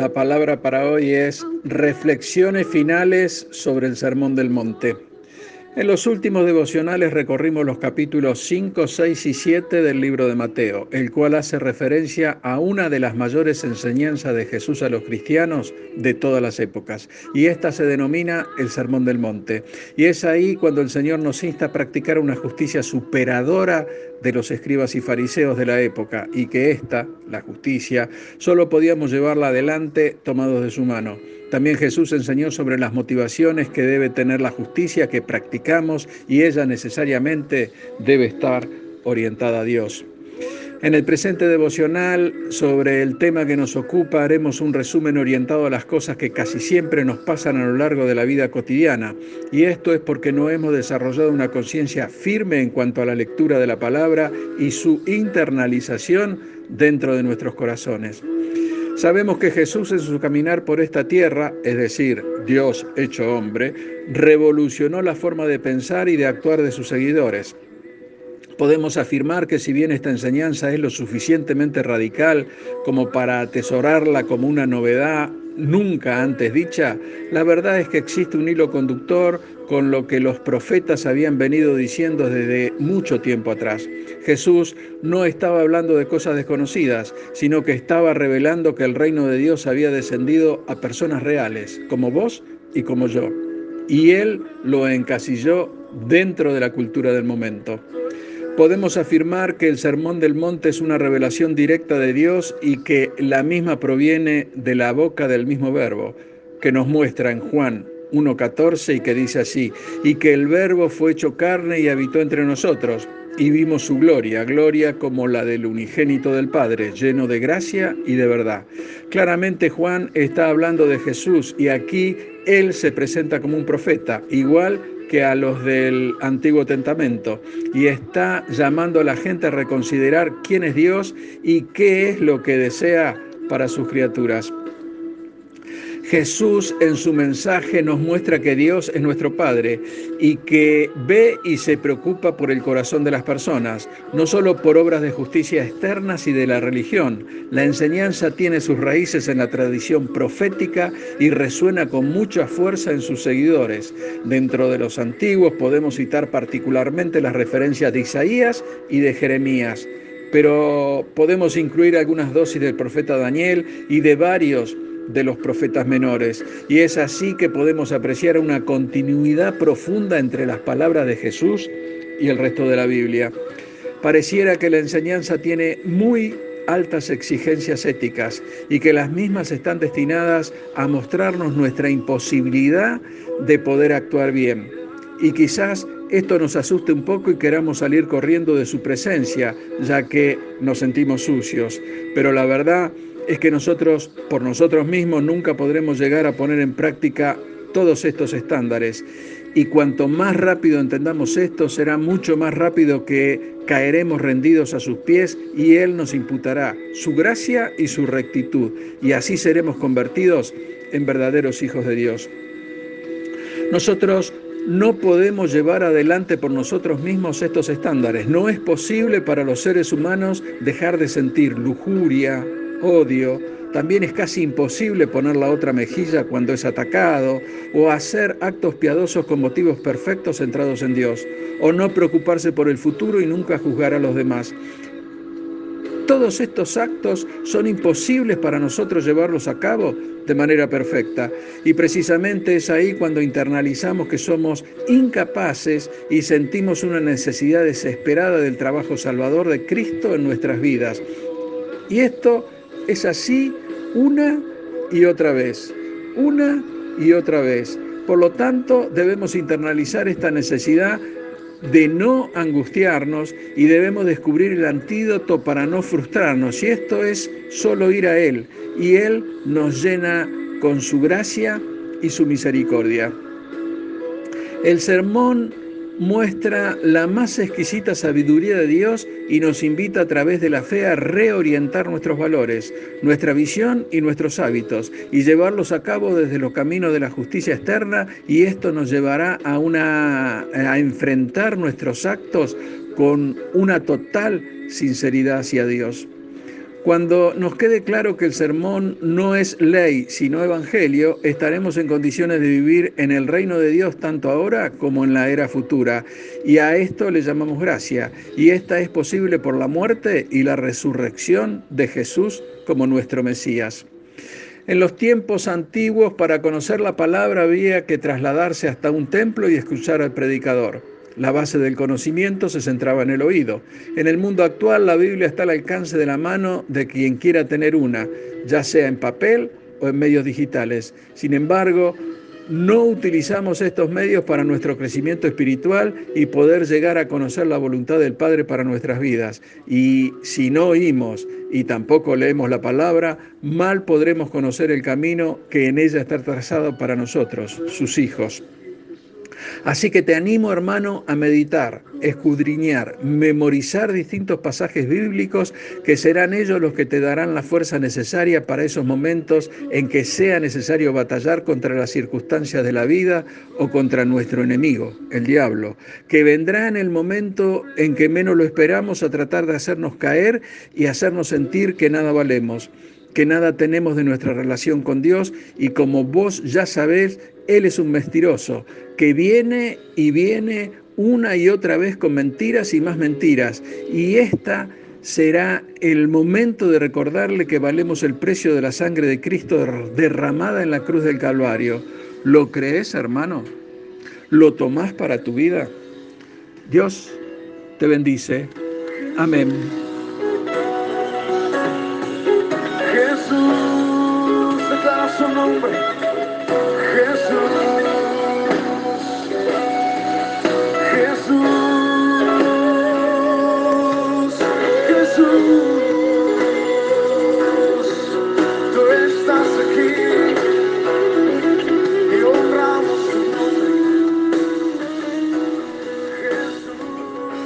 La palabra para hoy es reflexiones finales sobre el Sermón del Monte. En los últimos devocionales recorrimos los capítulos 5, 6 y 7 del libro de Mateo, el cual hace referencia a una de las mayores enseñanzas de Jesús a los cristianos de todas las épocas, y esta se denomina el Sermón del Monte. Y es ahí cuando el Señor nos insta a practicar una justicia superadora de los escribas y fariseos de la época, y que esta, la justicia, solo podíamos llevarla adelante tomados de su mano. También Jesús enseñó sobre las motivaciones que debe tener la justicia que practicamos y ella necesariamente debe estar orientada a Dios. En el presente devocional sobre el tema que nos ocupa haremos un resumen orientado a las cosas que casi siempre nos pasan a lo largo de la vida cotidiana. Y esto es porque no hemos desarrollado una conciencia firme en cuanto a la lectura de la palabra y su internalización dentro de nuestros corazones. Sabemos que Jesús en su caminar por esta tierra, es decir, Dios hecho hombre, revolucionó la forma de pensar y de actuar de sus seguidores. Podemos afirmar que si bien esta enseñanza es lo suficientemente radical como para atesorarla como una novedad nunca antes dicha, la verdad es que existe un hilo conductor con lo que los profetas habían venido diciendo desde mucho tiempo atrás. Jesús no estaba hablando de cosas desconocidas, sino que estaba revelando que el reino de Dios había descendido a personas reales, como vos y como yo. Y Él lo encasilló dentro de la cultura del momento. Podemos afirmar que el Sermón del Monte es una revelación directa de Dios y que la misma proviene de la boca del mismo verbo, que nos muestra en Juan 1.14 y que dice así, y que el verbo fue hecho carne y habitó entre nosotros, y vimos su gloria, gloria como la del unigénito del Padre, lleno de gracia y de verdad. Claramente Juan está hablando de Jesús y aquí él se presenta como un profeta, igual que a los del Antiguo Testamento y está llamando a la gente a reconsiderar quién es Dios y qué es lo que desea para sus criaturas. Jesús en su mensaje nos muestra que Dios es nuestro Padre y que ve y se preocupa por el corazón de las personas, no solo por obras de justicia externas y de la religión. La enseñanza tiene sus raíces en la tradición profética y resuena con mucha fuerza en sus seguidores. Dentro de los antiguos podemos citar particularmente las referencias de Isaías y de Jeremías pero podemos incluir algunas dosis del profeta Daniel y de varios de los profetas menores. Y es así que podemos apreciar una continuidad profunda entre las palabras de Jesús y el resto de la Biblia. Pareciera que la enseñanza tiene muy altas exigencias éticas y que las mismas están destinadas a mostrarnos nuestra imposibilidad de poder actuar bien. Y quizás esto nos asuste un poco y queramos salir corriendo de su presencia, ya que nos sentimos sucios. Pero la verdad es que nosotros, por nosotros mismos, nunca podremos llegar a poner en práctica todos estos estándares. Y cuanto más rápido entendamos esto, será mucho más rápido que caeremos rendidos a sus pies y Él nos imputará su gracia y su rectitud. Y así seremos convertidos en verdaderos hijos de Dios. Nosotros no podemos llevar adelante por nosotros mismos estos estándares. No es posible para los seres humanos dejar de sentir lujuria, odio, también es casi imposible poner la otra mejilla cuando es atacado, o hacer actos piadosos con motivos perfectos centrados en Dios, o no preocuparse por el futuro y nunca juzgar a los demás. Todos estos actos son imposibles para nosotros llevarlos a cabo de manera perfecta. Y precisamente es ahí cuando internalizamos que somos incapaces y sentimos una necesidad desesperada del trabajo salvador de Cristo en nuestras vidas. Y esto es así una y otra vez, una y otra vez. Por lo tanto, debemos internalizar esta necesidad de no angustiarnos y debemos descubrir el antídoto para no frustrarnos. Y esto es solo ir a Él. Y Él nos llena con su gracia y su misericordia. El sermón muestra la más exquisita sabiduría de Dios y nos invita a través de la fe a reorientar nuestros valores, nuestra visión y nuestros hábitos y llevarlos a cabo desde los caminos de la justicia externa y esto nos llevará a, a enfrentar nuestros actos con una total sinceridad hacia Dios. Cuando nos quede claro que el sermón no es ley, sino evangelio, estaremos en condiciones de vivir en el reino de Dios tanto ahora como en la era futura. Y a esto le llamamos gracia. Y esta es posible por la muerte y la resurrección de Jesús como nuestro Mesías. En los tiempos antiguos, para conocer la palabra había que trasladarse hasta un templo y escuchar al predicador. La base del conocimiento se centraba en el oído. En el mundo actual la Biblia está al alcance de la mano de quien quiera tener una, ya sea en papel o en medios digitales. Sin embargo, no utilizamos estos medios para nuestro crecimiento espiritual y poder llegar a conocer la voluntad del Padre para nuestras vidas. Y si no oímos y tampoco leemos la palabra, mal podremos conocer el camino que en ella está trazado para nosotros, sus hijos. Así que te animo, hermano, a meditar, escudriñar, memorizar distintos pasajes bíblicos que serán ellos los que te darán la fuerza necesaria para esos momentos en que sea necesario batallar contra las circunstancias de la vida o contra nuestro enemigo, el diablo, que vendrá en el momento en que menos lo esperamos a tratar de hacernos caer y hacernos sentir que nada valemos que nada tenemos de nuestra relación con Dios y como vos ya sabés, Él es un mentiroso que viene y viene una y otra vez con mentiras y más mentiras. Y esta será el momento de recordarle que valemos el precio de la sangre de Cristo derramada en la cruz del Calvario. ¿Lo crees, hermano? ¿Lo tomás para tu vida? Dios te bendice. Amén. Jesús declara su nombre.